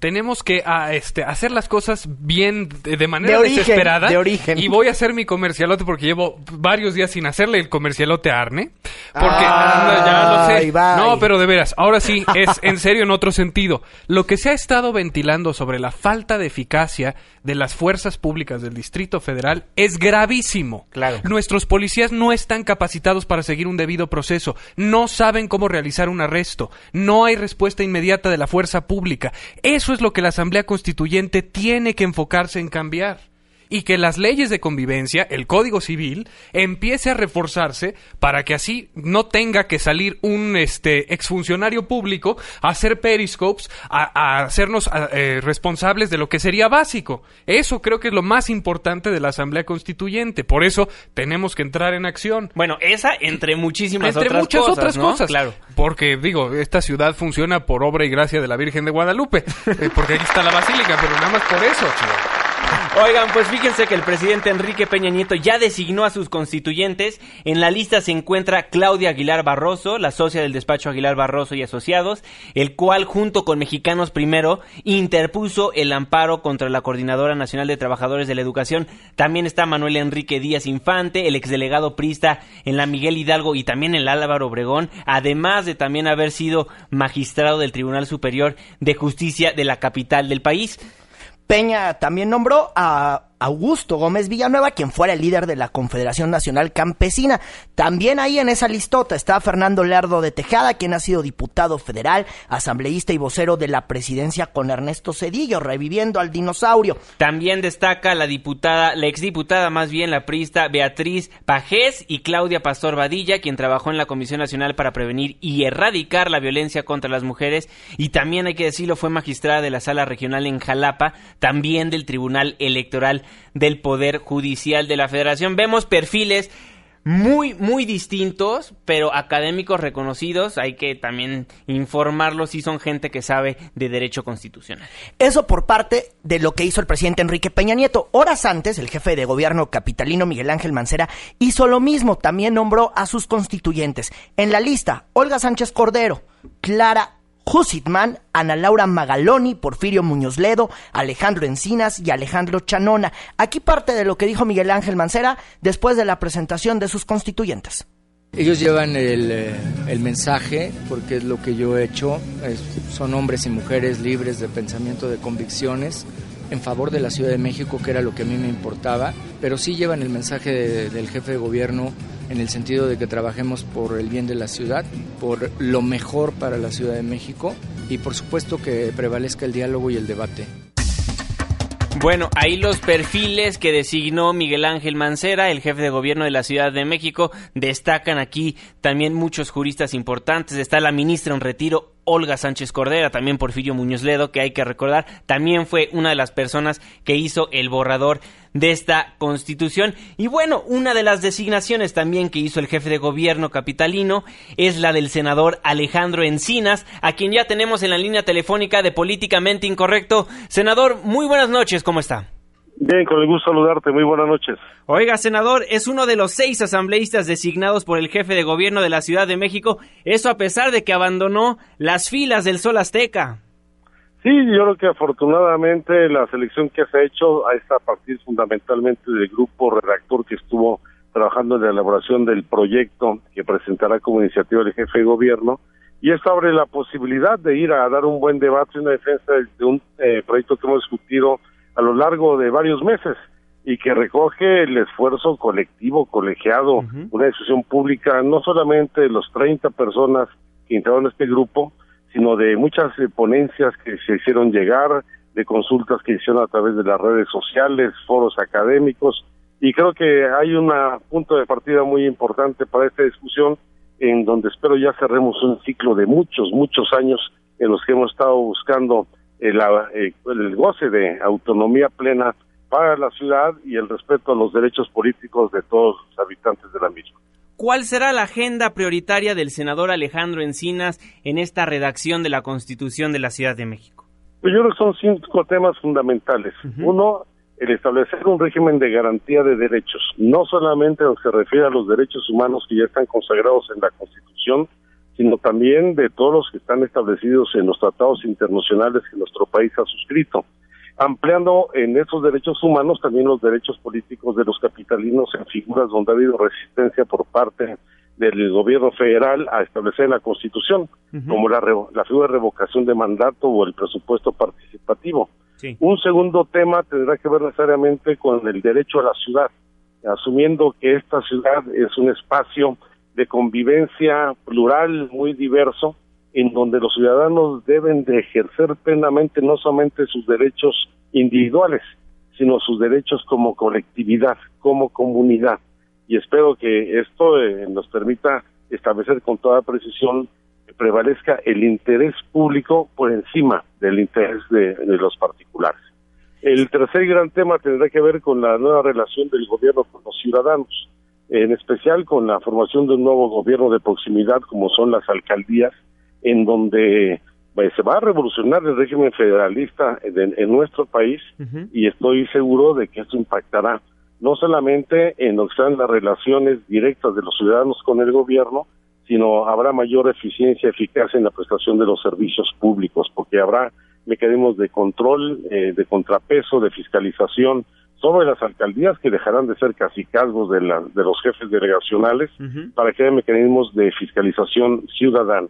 tenemos que ah, este, hacer las cosas bien de, de manera De origen, desesperada. de origen. Y voy a hacer mi comercialote porque llevo varios días sin hacerle el comercialote a Arne. Porque Ay, ah, ya lo sé. bye. No, pero de veras, ahora sí, es en serio en otro sentido. Lo que se ha estado ventilando sobre la falta de eficacia de las fuerzas públicas del Distrito Federal es gravísimo. Claro. Nuestros policías no están capacitados para seguir un debido proceso, no saben cómo realizar un arresto, no hay respuesta inmediata de la fuerza pública. Eso es lo que la Asamblea Constituyente tiene que enfocarse en cambiar. Y que las leyes de convivencia, el Código Civil, empiece a reforzarse para que así no tenga que salir un este exfuncionario público a hacer periscopes, a, a hacernos a, eh, responsables de lo que sería básico. Eso creo que es lo más importante de la Asamblea Constituyente. Por eso tenemos que entrar en acción. Bueno, esa entre muchísimas Entre otras muchas cosas, otras ¿no? cosas. Claro. Porque, digo, esta ciudad funciona por obra y gracia de la Virgen de Guadalupe. *laughs* eh, porque aquí está la basílica, pero nada más por eso, chido. Oigan, pues fíjense que el presidente Enrique Peña Nieto ya designó a sus constituyentes. En la lista se encuentra Claudia Aguilar Barroso, la socia del despacho Aguilar Barroso y Asociados, el cual junto con Mexicanos Primero interpuso el amparo contra la Coordinadora Nacional de Trabajadores de la Educación. También está Manuel Enrique Díaz Infante, el exdelegado prista en la Miguel Hidalgo y también en la Álvaro Obregón, además de también haber sido magistrado del Tribunal Superior de Justicia de la capital del país. Peña también nombró a Augusto Gómez Villanueva, quien fuera el líder de la Confederación Nacional Campesina. También ahí en esa listota está Fernando Lerdo de Tejada, quien ha sido diputado federal, asambleísta y vocero de la presidencia con Ernesto Cedillo, reviviendo al dinosaurio. También destaca la diputada, la exdiputada más bien, la priista Beatriz Pajés y Claudia Pastor Vadilla, quien trabajó en la Comisión Nacional para prevenir y erradicar la violencia contra las mujeres y también hay que decirlo fue magistrada de la Sala Regional en Jalapa, también del Tribunal Electoral del Poder Judicial de la Federación. Vemos perfiles muy, muy distintos, pero académicos reconocidos. Hay que también informarlos si son gente que sabe de derecho constitucional. Eso por parte de lo que hizo el presidente Enrique Peña Nieto. Horas antes, el jefe de gobierno capitalino Miguel Ángel Mancera hizo lo mismo, también nombró a sus constituyentes. En la lista, Olga Sánchez Cordero, Clara Husitman, Ana Laura Magaloni, Porfirio Muñoz Ledo, Alejandro Encinas y Alejandro Chanona. Aquí parte de lo que dijo Miguel Ángel Mancera después de la presentación de sus constituyentes. Ellos llevan el, eh, mensaje, porque es lo que yo he hecho, son hombres y mujeres libres de pensamiento, de convicciones, en favor de la Ciudad de México, que era lo que a mí me importaba, pero sí llevan el mensaje de, del jefe de gobierno en el sentido de que trabajemos por el bien de la ciudad, por lo mejor para la Ciudad de México y por supuesto que prevalezca el diálogo y el debate. Bueno, ahí los perfiles que designó Miguel Ángel Mancera, el jefe de gobierno de la Ciudad de México, destacan aquí también muchos juristas importantes. Está la ministra en retiro, Olga Sánchez Cordera, también Porfirio Muñoz Ledo, que hay que recordar, también fue una de las personas que hizo el borrador de esta constitución. Y bueno, una de las designaciones también que hizo el jefe de gobierno capitalino es la del senador Alejandro Encinas, a quien ya tenemos en la línea telefónica de Políticamente Incorrecto. Senador, muy buenas noches, ¿cómo está? Bien, con el gusto saludarte. Muy buenas noches. Oiga, senador, es uno de los seis asambleístas designados por el jefe de gobierno de la Ciudad de México. Eso a pesar de que abandonó las filas del Sol Azteca. Sí, yo creo que afortunadamente la selección que se ha hecho está a partir fundamentalmente del grupo redactor que estuvo trabajando en la elaboración del proyecto que presentará como iniciativa el jefe de gobierno. Y esto abre la posibilidad de ir a dar un buen debate y una defensa de un eh, proyecto que hemos discutido a lo largo de varios meses y que recoge el esfuerzo colectivo, colegiado, una discusión pública, no solamente de los 30 personas que integraron este grupo, sino de muchas eh, ponencias que se hicieron llegar, de consultas que hicieron a través de las redes sociales, foros académicos, y creo que hay un punto de partida muy importante para esta discusión, en donde espero ya cerremos un ciclo de muchos, muchos años en los que hemos estado buscando el, eh, el goce de autonomía plena para la ciudad y el respeto a los derechos políticos de todos los habitantes de la misma. ¿Cuál será la agenda prioritaria del senador Alejandro Encinas en esta redacción de la Constitución de la Ciudad de México? Pues yo creo que son cinco temas fundamentales. Uno, el establecer un régimen de garantía de derechos, no solamente en lo que se refiere a los derechos humanos que ya están consagrados en la Constitución, sino también de todos los que están establecidos en los tratados internacionales que nuestro país ha suscrito, ampliando en esos derechos humanos también los derechos políticos de los capitalinos en figuras donde ha habido resistencia por parte del gobierno federal a establecer la Constitución, como la, la figura de revocación de mandato o el presupuesto participativo. Un segundo tema tendrá que ver necesariamente con el derecho a la ciudad, asumiendo que esta ciudad es un espacio de convivencia plural, muy diverso, en donde los ciudadanos deben de ejercer plenamente no solamente sus derechos individuales, sino sus derechos como colectividad, como comunidad. Y espero que esto eh, nos permita establecer con toda precisión que prevalezca el interés público por encima del interés de los particulares. El tercer gran tema tendrá que ver con la nueva relación del gobierno con los ciudadanos en especial con la formación de un nuevo gobierno de proximidad como son las alcaldías, en donde pues, se va a revolucionar el régimen federalista en, nuestro país y estoy seguro de que esto impactará no solamente en lo que sean las relaciones directas de los ciudadanos con el gobierno, sino habrá mayor eficiencia y eficacia en la prestación de los servicios públicos, porque habrá mecanismos de control, eh, de contrapeso, de fiscalización, sobre las alcaldías que dejarán de ser casicazgos de, la, de los jefes delegacionales para que haya mecanismos de fiscalización ciudadana.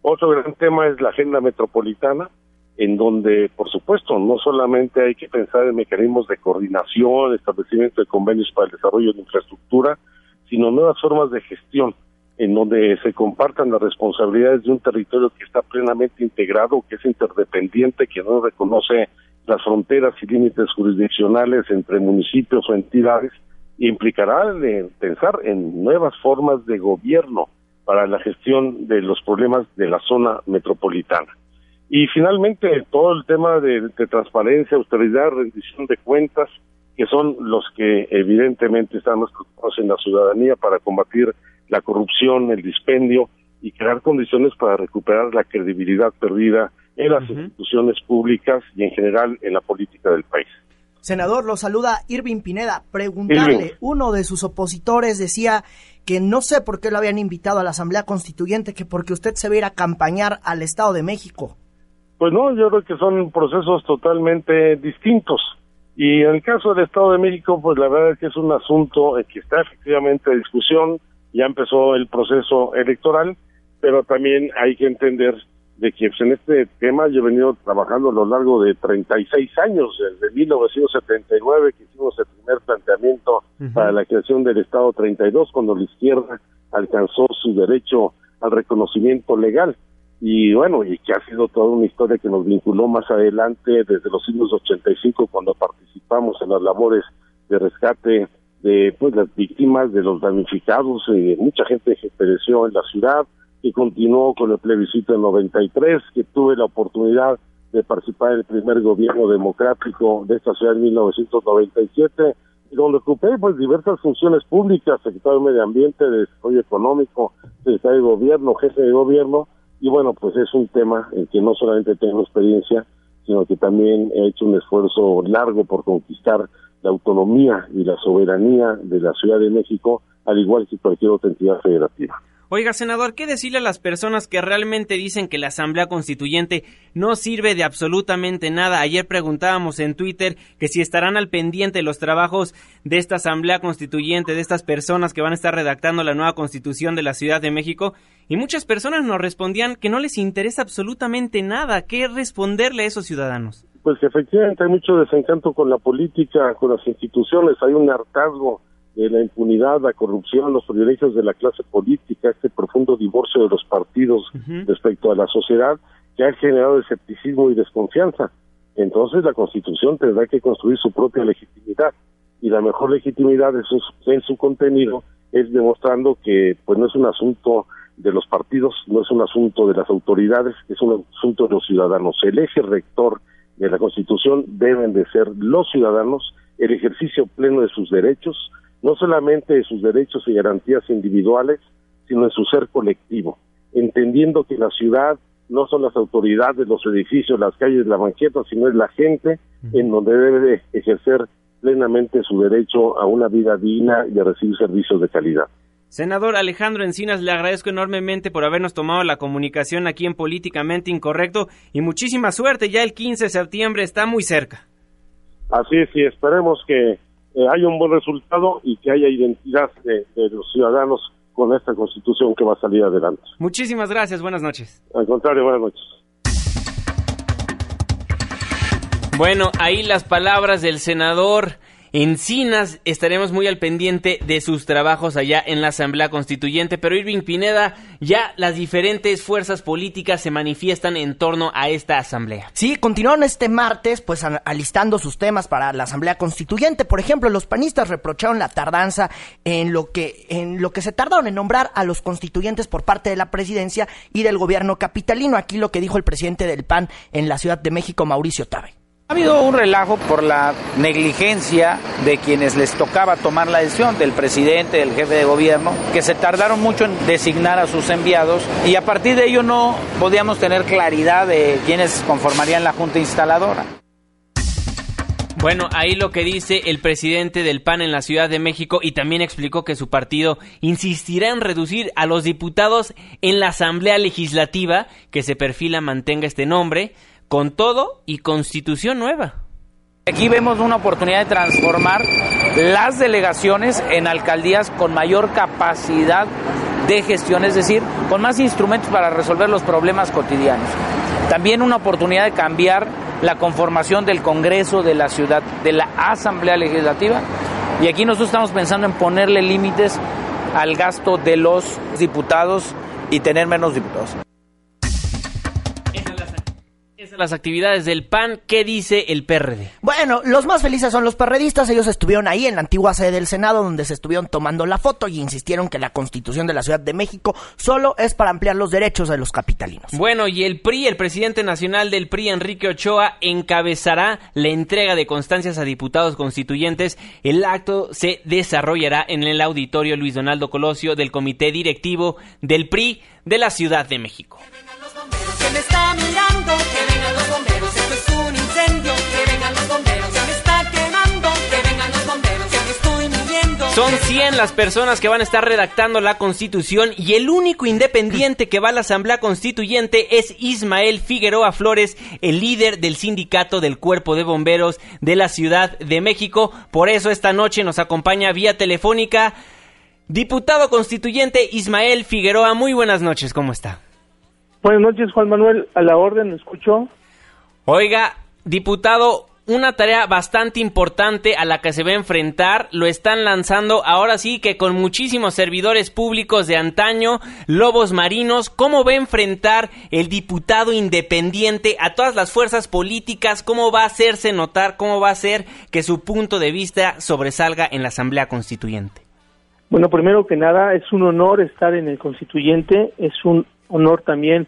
Otro gran tema es la agenda metropolitana, en donde, por supuesto, no solamente hay que pensar en mecanismos de coordinación, establecimiento de convenios para el desarrollo de infraestructura, sino nuevas formas de gestión, en donde se compartan las responsabilidades de un territorio que está plenamente integrado, que es interdependiente, que no reconoce las fronteras y límites jurisdiccionales entre municipios o entidades implicará de pensar en nuevas formas de gobierno para la gestión de los problemas de la zona metropolitana. Y finalmente, todo el tema de, transparencia, austeridad, rendición de cuentas, que son los que evidentemente están más preocupados en la ciudadanía para combatir la corrupción, el dispendio y crear condiciones para recuperar la credibilidad perdida en las instituciones públicas y en general en la política del país. Senador, lo saluda Irving Pineda. Preguntarle, uno de sus opositores decía que no sé por qué lo habían invitado a la Asamblea Constituyente, que porque usted se va a ir a campañar al Estado de México. Pues no, yo creo que son procesos totalmente distintos. Y en el caso del Estado de México, pues la verdad es que es un asunto que está efectivamente en discusión, ya empezó el proceso electoral, pero también hay que entender de que pues, en este tema yo he venido trabajando a lo largo de 36 años, desde 1979 que hicimos el primer planteamiento para la creación del Estado 32, cuando la izquierda alcanzó su derecho al reconocimiento legal. Y bueno, y que ha sido toda una historia que nos vinculó más adelante desde los años 85 cuando participamos en las labores de rescate de pues las víctimas, de los damnificados, eh, mucha gente que pereció en la ciudad, que continuó con el plebiscito en 93, que tuve la oportunidad de participar en el primer gobierno democrático de esta ciudad en 1997, y donde ocupé pues diversas funciones públicas, secretario de Medio Ambiente, de Desarrollo Económico, secretario de Gobierno, jefe de Gobierno, y bueno, pues es un tema en que no solamente tengo experiencia, sino que también he hecho un esfuerzo largo por conquistar la autonomía y la soberanía de la Ciudad de México, al igual que cualquier otra entidad federativa. Oiga, senador, ¿qué decirle a las personas que realmente dicen que la Asamblea Constituyente no sirve de absolutamente nada? Ayer preguntábamos en Twitter que si estarán al pendiente los trabajos de esta Asamblea Constituyente, de estas personas que van a estar redactando la nueva Constitución de la Ciudad de México, y muchas personas nos respondían que no les interesa absolutamente nada. ¿Qué responderle a esos ciudadanos? Pues que efectivamente hay mucho desencanto con la política, con las instituciones, hay un hartazgo de la impunidad, la corrupción, los privilegios de la clase política, este profundo divorcio de los partidos respecto a la sociedad que ha generado escepticismo y desconfianza. Entonces la Constitución tendrá que construir su propia legitimidad y la mejor legitimidad en su, en su contenido es demostrando que pues no es un asunto de los partidos, no es un asunto de las autoridades, es un asunto de los ciudadanos. El eje rector de la Constitución deben de ser los ciudadanos, el ejercicio pleno de sus derechos, no solamente de sus derechos y garantías individuales, sino en su ser colectivo, entendiendo que la ciudad no son las autoridades, los edificios, las calles, la banqueta, sino es la gente en donde debe de ejercer plenamente su derecho a una vida digna y a recibir servicios de calidad. Senador Alejandro Encinas, le agradezco enormemente por habernos tomado la comunicación aquí en Políticamente Incorrecto y muchísima suerte, ya el 15 de septiembre está muy cerca. Así es, y esperemos que eh, haya un buen resultado y que haya identidad de, de, los ciudadanos con esta constitución que va a salir adelante. Muchísimas gracias, buenas noches. Al contrario, buenas noches. Bueno, ahí las palabras del senador Encinas. Estaremos muy al pendiente de sus trabajos allá en la Asamblea Constituyente. Pero Irving Pineda, ya las diferentes fuerzas políticas se manifiestan en torno a esta Asamblea. Sí, continuaron este martes pues alistando sus temas para la Asamblea Constituyente. Por ejemplo, los panistas reprocharon la tardanza en lo que, en lo que se tardaron en nombrar a los constituyentes por parte de la presidencia y del gobierno capitalino. Aquí lo que dijo el presidente del PAN en la Ciudad de México, Mauricio Tabe. Ha habido un relajo por la negligencia de quienes les tocaba tomar la decisión, del presidente, del jefe de gobierno, que se tardaron mucho en designar a sus enviados y a partir de ello no podíamos tener claridad de quiénes conformarían la junta instaladora. Bueno, ahí lo que dice el presidente del PAN en la Ciudad de México y también explicó que su partido insistirá en reducir a los diputados en la Asamblea Legislativa que se perfila mantenga este nombre con todo y constitución nueva. Aquí vemos una oportunidad de transformar las delegaciones en alcaldías con mayor capacidad de gestión, es decir, con más instrumentos para resolver los problemas cotidianos. También una oportunidad de cambiar la conformación del Congreso de la ciudad, de la Asamblea Legislativa. Y aquí nosotros estamos pensando en ponerle límites al gasto de los diputados y tener menos diputados las actividades del PAN. ¿Qué dice el PRD? Bueno, los más felices son los perredistas. Ellos estuvieron ahí en la antigua sede del Senado donde se estuvieron tomando la foto y insistieron que la constitución de la Ciudad de México solo es para ampliar los derechos de los capitalinos. Bueno, y el PRI, el presidente nacional del PRI, Enrique Ochoa, encabezará la entrega de constancias a diputados constituyentes. El acto se desarrollará en el auditorio Luis Donaldo Colosio del Comité Directivo del PRI de la Ciudad de México. me está mirando, que vengan Son 100 las personas que van a estar redactando la constitución y el único independiente que va a la Asamblea Constituyente es Ismael Figueroa Flores, el líder del sindicato del Cuerpo de Bomberos de la Ciudad de México. Por eso esta noche nos acompaña vía telefónica diputado constituyente Ismael Figueroa. Muy buenas noches, ¿cómo está? Buenas noches, Juan Manuel. A la orden, ¿me escuchó? Oiga, diputado, una tarea bastante importante a la que se va a enfrentar. Lo están lanzando ahora sí que con muchísimos servidores públicos de antaño, lobos marinos. ¿Cómo va a enfrentar el diputado independiente a todas las fuerzas políticas? ¿Cómo va a hacerse notar? ¿Cómo va a hacer que su punto de vista sobresalga en la Asamblea Constituyente? Bueno, primero que nada, es un honor estar en el constituyente. Es un honor también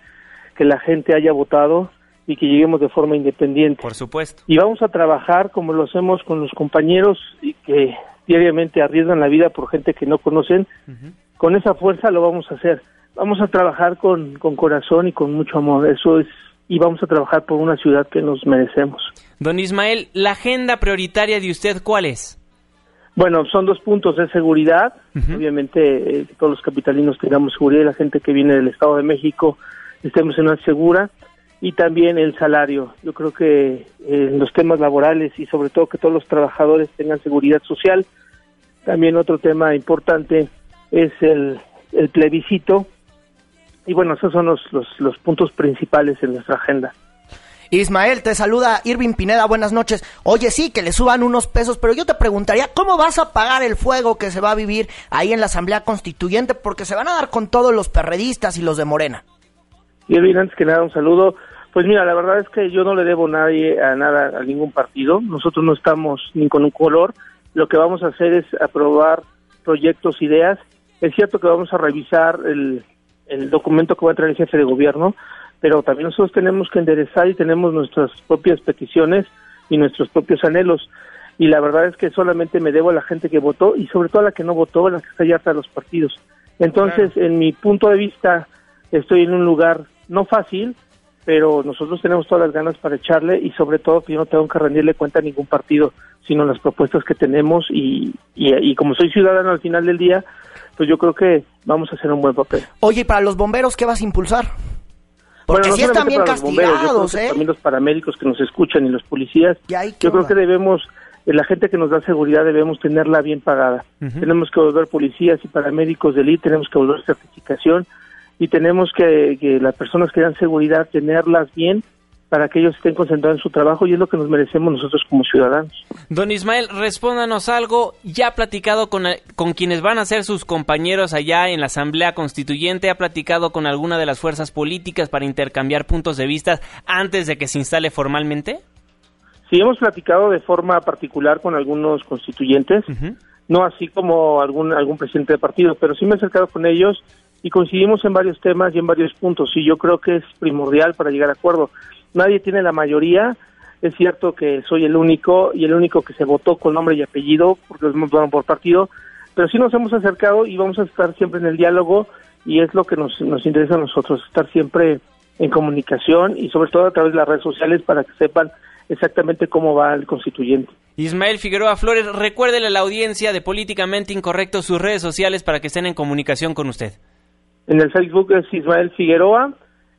que la gente haya votado y que lleguemos de forma independiente. Por supuesto. Y vamos a trabajar como lo hacemos con los compañeros y que diariamente arriesgan la vida por gente que no conocen. Con esa fuerza lo vamos a hacer. Vamos a trabajar con, con corazón y con mucho amor. Eso es y vamos a trabajar por una ciudad que nos merecemos. Don Ismael, ¿la agenda prioritaria de usted cuál es? Bueno, son dos puntos de seguridad. Obviamente, eh, todos los capitalinos tengamos seguridad y la gente que viene del Estado de México estemos en una segura y también el salario. Yo creo que en eh, los temas laborales y sobre todo que todos los trabajadores tengan seguridad social. También otro tema importante es el, el plebiscito. Y bueno, esos son los, los, los puntos principales en nuestra agenda. Ismael, te saluda Irving Pineda, buenas noches. Oye, sí, que le suban unos pesos, pero yo te preguntaría, ¿cómo vas a pagar el fuego que se va a vivir ahí en la Asamblea Constituyente? Porque se van a dar con todos los perredistas y los de Morena. Irving, antes que nada, un saludo. Pues mira, la verdad es que yo no le debo nadie, a nada, a ningún partido. Nosotros no estamos ni con un color. Lo que vamos a hacer es aprobar proyectos, ideas. Es cierto que vamos a revisar el, el documento que va a traer el jefe de gobierno, pero también nosotros tenemos que enderezar y tenemos nuestras propias peticiones y nuestros propios anhelos. Y la verdad es que solamente me debo a la gente que votó y sobre todo a la que no votó, a la que está ya de los partidos. Entonces, en mi punto de vista, estoy en un lugar no fácil, pero nosotros tenemos todas las ganas para echarle y sobre todo que yo no tengo que rendirle cuenta a ningún partido, sino las propuestas que tenemos y, y, como soy ciudadano al final del día, pues yo creo que vamos a hacer un buen papel. Oye, ¿y para los bomberos qué vas a impulsar? Porque bueno, sí están bien castigados, ¿eh? También los paramédicos que nos escuchan y los policías. yo creo que debemos, eh, la gente que nos da seguridad debemos tenerla bien pagada. Tenemos que volver policías y paramédicos de élite, tenemos que volver certificación y tenemos que, que las personas que dan seguridad tenerlas bien para que ellos estén concentrados en su trabajo y es lo que nos merecemos nosotros como ciudadanos. Don Ismael, respóndanos algo. ¿Ya ha platicado con, con quienes van a ser sus compañeros allá en la Asamblea Constituyente? ¿Ha platicado con alguna de las fuerzas políticas para intercambiar puntos de vista antes de que se instale formalmente? Sí, hemos platicado de forma particular con algunos constituyentes, no así como algún, algún presidente de partido, pero sí me he acercado con ellos y coincidimos en varios temas y en varios puntos y yo creo que es primordial para llegar a acuerdo. Nadie tiene la mayoría, es cierto que soy el único y el único que se votó con nombre y apellido porque nos votaron por partido, pero sí nos hemos acercado y vamos a estar siempre en el diálogo y es lo que nos, nos interesa a nosotros, estar siempre en comunicación y sobre todo a través de las redes sociales para que sepan exactamente cómo va el constituyente. Ismael Figueroa Flores, recuérdele a la audiencia de Políticamente Incorrecto sus redes sociales para que estén en comunicación con usted. En el Facebook es Ismael Figueroa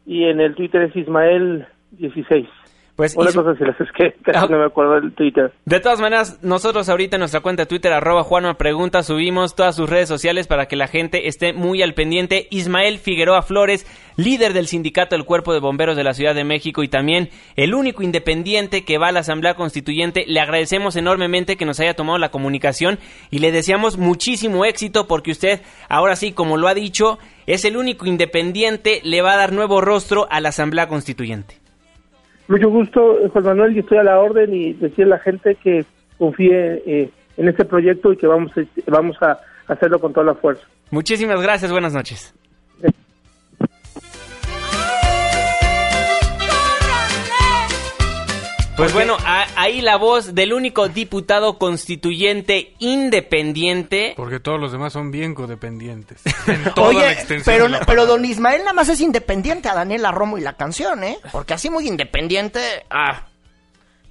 y en el Twitter es Ismael 16. Pues Una cosa si las es que casi *laughs* no me acuerdo del Twitter. De todas maneras, nosotros ahorita en nuestra cuenta de Twitter, arroba Juanma Pregunta, subimos todas sus redes sociales para que la gente esté muy al pendiente. Ismael Figueroa Flores, líder del sindicato del Cuerpo de Bomberos de la Ciudad de México y también el único independiente que va a la Asamblea Constituyente. Le agradecemos enormemente que nos haya tomado la comunicación y le deseamos muchísimo éxito porque usted, ahora sí, como lo ha dicho, es el único independiente, le va a dar nuevo rostro a la Asamblea Constituyente. Mucho gusto, Juan Manuel, y estoy a la orden y decir a la gente que confíe eh, en este proyecto y que vamos vamos a hacerlo con toda la fuerza. Muchísimas gracias, buenas noches. Pues bueno, ahí la voz del único diputado constituyente independiente. Porque todos los demás son bien codependientes. *laughs* Oye, pero, pero don Ismael nada más es independiente a Daniela Romo y la canción, ¿eh? Porque así muy independiente, ah,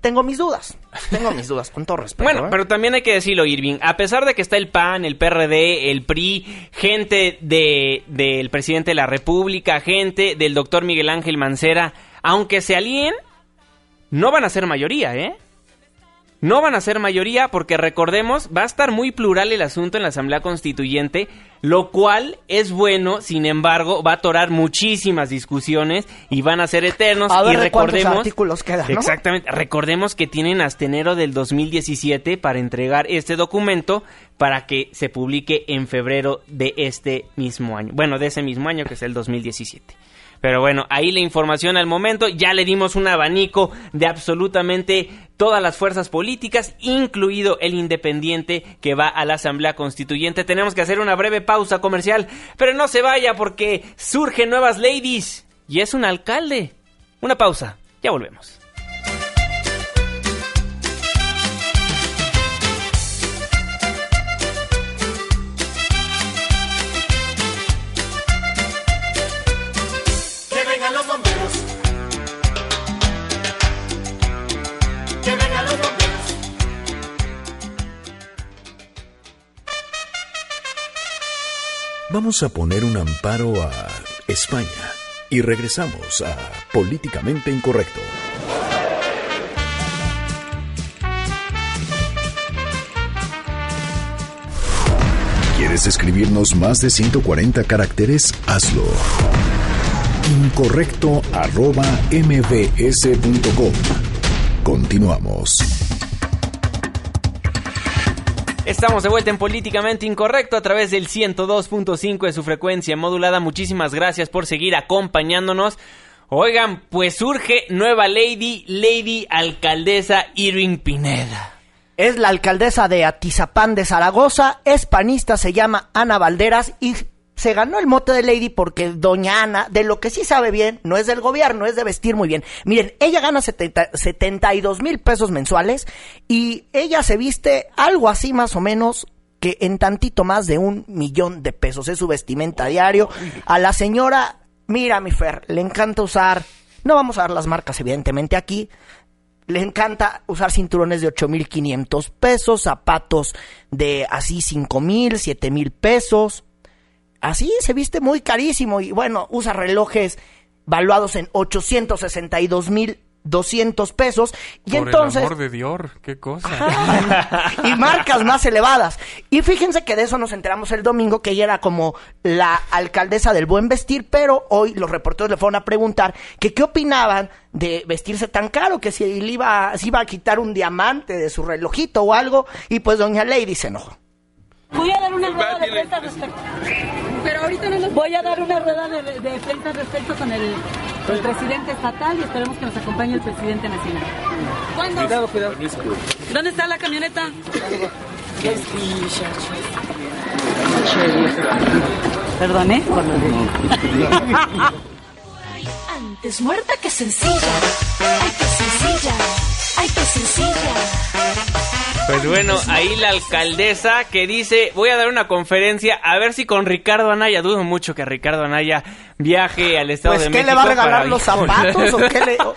tengo mis dudas. Tengo mis dudas, con todo respeto. Bueno, ¿eh? pero también hay que decirlo, Irving. A pesar de que está el PAN, el PRD, el PRI, gente de, del presidente de la República, gente del doctor Miguel Ángel Mancera, aunque se alíen, no van a ser mayoría, ¿eh? No van a ser mayoría porque recordemos, va a estar muy plural el asunto en la Asamblea Constituyente, lo cual es bueno, sin embargo, va a atorar muchísimas discusiones y van a ser eternos. A ver y recordemos, artículos quedan, ¿no? Exactamente, recordemos que tienen hasta enero del 2017 para entregar este documento para que se publique en febrero de este mismo año. Bueno, de ese mismo año que es el 2017. Pero bueno, ahí la información al momento. Ya le dimos un abanico de absolutamente todas las fuerzas políticas, incluido el independiente que va a la Asamblea Constituyente. Tenemos que hacer una breve pausa comercial, pero no se vaya porque surgen nuevas ladies y es un alcalde. Una pausa, ya volvemos. Vamos a poner un amparo a España y regresamos a Políticamente Incorrecto. ¿Quieres escribirnos más de 140 caracteres? Hazlo. Incorrecto arroba mbs.com. Continuamos. Estamos de vuelta en Políticamente Incorrecto a través del 102.5 de su frecuencia modulada. Muchísimas gracias por seguir acompañándonos. Oigan, pues surge nueva Lady, Lady Alcaldesa Irving Pineda. Es la alcaldesa de Atizapán de Zaragoza, es panista, se llama Ana Valderas y se ganó el mote de Lady porque doña Ana, de lo que sí sabe bien, no es del gobierno, es de vestir muy bien. Miren, ella gana 70 72 mil pesos mensuales y ella se viste algo así más o menos que en tantito más de un millón de pesos. Es su vestimenta diario. A la señora, mira mi Fer, le encanta usar, no vamos a dar las marcas evidentemente aquí, le encanta usar cinturones de 8.500 pesos, zapatos de así 5.000, 7.000 pesos. Así se viste muy carísimo y bueno, usa relojes valuados en 862.200 pesos. Y Por entonces... el amor de Dior, qué cosa. y marcas más elevadas. Y fíjense que de eso nos enteramos el domingo, que ella era como la alcaldesa del buen vestir, pero hoy los reporteros le fueron a preguntar que qué opinaban de vestirse tan caro, que si le iba, si iba a quitar un diamante de su relojito o algo, y pues doña Lady se enojó. Voy a dar una rueda de prensa respecto. Pero ahorita no nos... Voy a dar una rueda de, de prensa respecto con el, el presidente estatal y esperemos que nos acompañe el presidente nacional. ¿Cuándo? Cuidado, cuidado. ¿Dónde está la camioneta? Perdone. Antes muerta que sencilla. Ay, que sencilla. Ay, que sencilla. Pues bueno, ahí la alcaldesa que dice, voy a dar una conferencia a ver si con Ricardo Anaya, dudo mucho que Ricardo Anaya viaje al Estado Pues, de ¿qué México. le va a regalar los zapatos o qué le...? *laughs*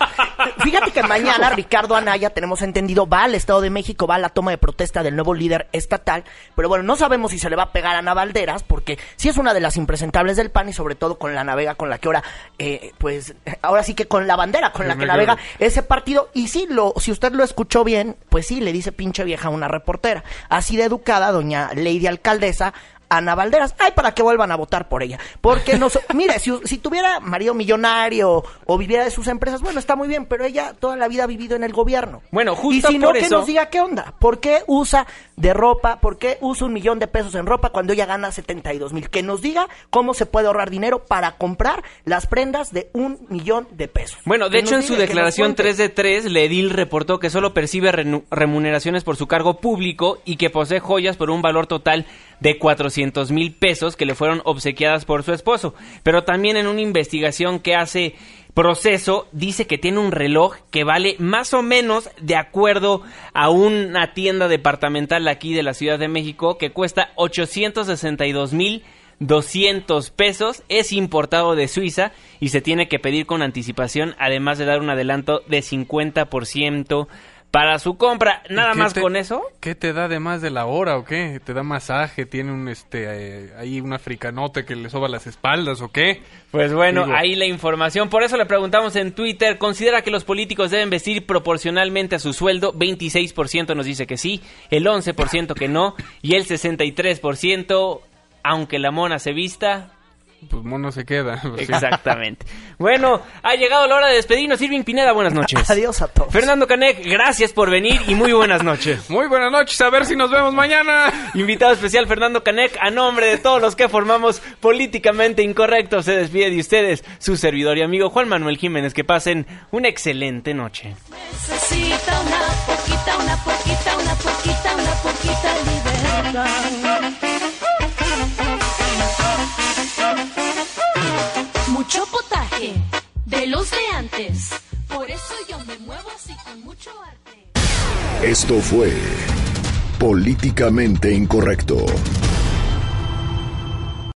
Fíjate que mañana Ricardo Anaya, tenemos entendido, va al Estado de México, va a la toma de protesta del nuevo líder estatal, pero bueno, no sabemos si se le va a pegar a Ana Valderas, porque sí es una de las impresentables del PAN y sobre todo con la navega con la que ahora, eh, pues, ahora sí que con la bandera con la que navega ese partido, y sí, lo, si usted lo escuchó bien, pues sí, le dice pinche vieja a una reportera, así de educada, doña Lady Alcaldesa, Ana Valderas. Ay, para que vuelvan a votar por ella. Porque no, mire, si, si tuviera marido millonario o viviera de sus empresas, bueno, está muy bien, pero ella toda la vida ha vivido en el gobierno. Bueno, Y justo si no, que nos diga qué onda. ¿Por qué usa de ropa? ¿Por qué usa un millón de pesos en ropa cuando ella gana 72 mil? Que nos diga cómo se puede ahorrar dinero para comprar las prendas de un millón de pesos. Bueno, de Que hecho en su declaración cuente. 3 de 3, Ledil reportó que solo percibe remuneraciones por su cargo público y que posee joyas por un valor total de 400 mil pesos que le fueron obsequiadas por su esposo. Pero también en una investigación que hace proceso dice que tiene un reloj que vale más o menos de acuerdo a una tienda departamental aquí de la Ciudad de México que cuesta 862 mil 200 pesos, es importado de Suiza y se tiene que pedir con anticipación, además de dar un adelanto de 50% para su compra. Nada ¿Qué más te- con eso. ¿Qué te da de más de la hora o qué? ¿Te da masaje? ¿Tiene un este eh, ahí un africanote que le soba las espaldas o qué? Pues bueno, Digo, ahí la información. Por eso le preguntamos en Twitter, ¿considera que los políticos deben vestir proporcionalmente a su sueldo? 26% nos dice que sí, el 11% que no y el 63% aunque la mona se vista. Pues mono se queda. *laughs* pues sí. Exactamente. Bueno, ha llegado la hora de despedirnos. Irving Pineda, buenas noches. *laughs* Adiós a todos. Fernando Canek, gracias por venir y muy buenas noches. Muy buenas noches, a ver si nos vemos mañana. Invitado especial Fernando Canek, a nombre de todos los que formamos Políticamente Incorrecto, se despide de ustedes su servidor y amigo Juan Manuel Jiménez. Que pasen una excelente noche. Necesita una poquita, una poquita, una poquita, una poquita libertad. De los de antes. Por eso yo me muevo así con mucho arte. Esto fue Políticamente Incorrecto.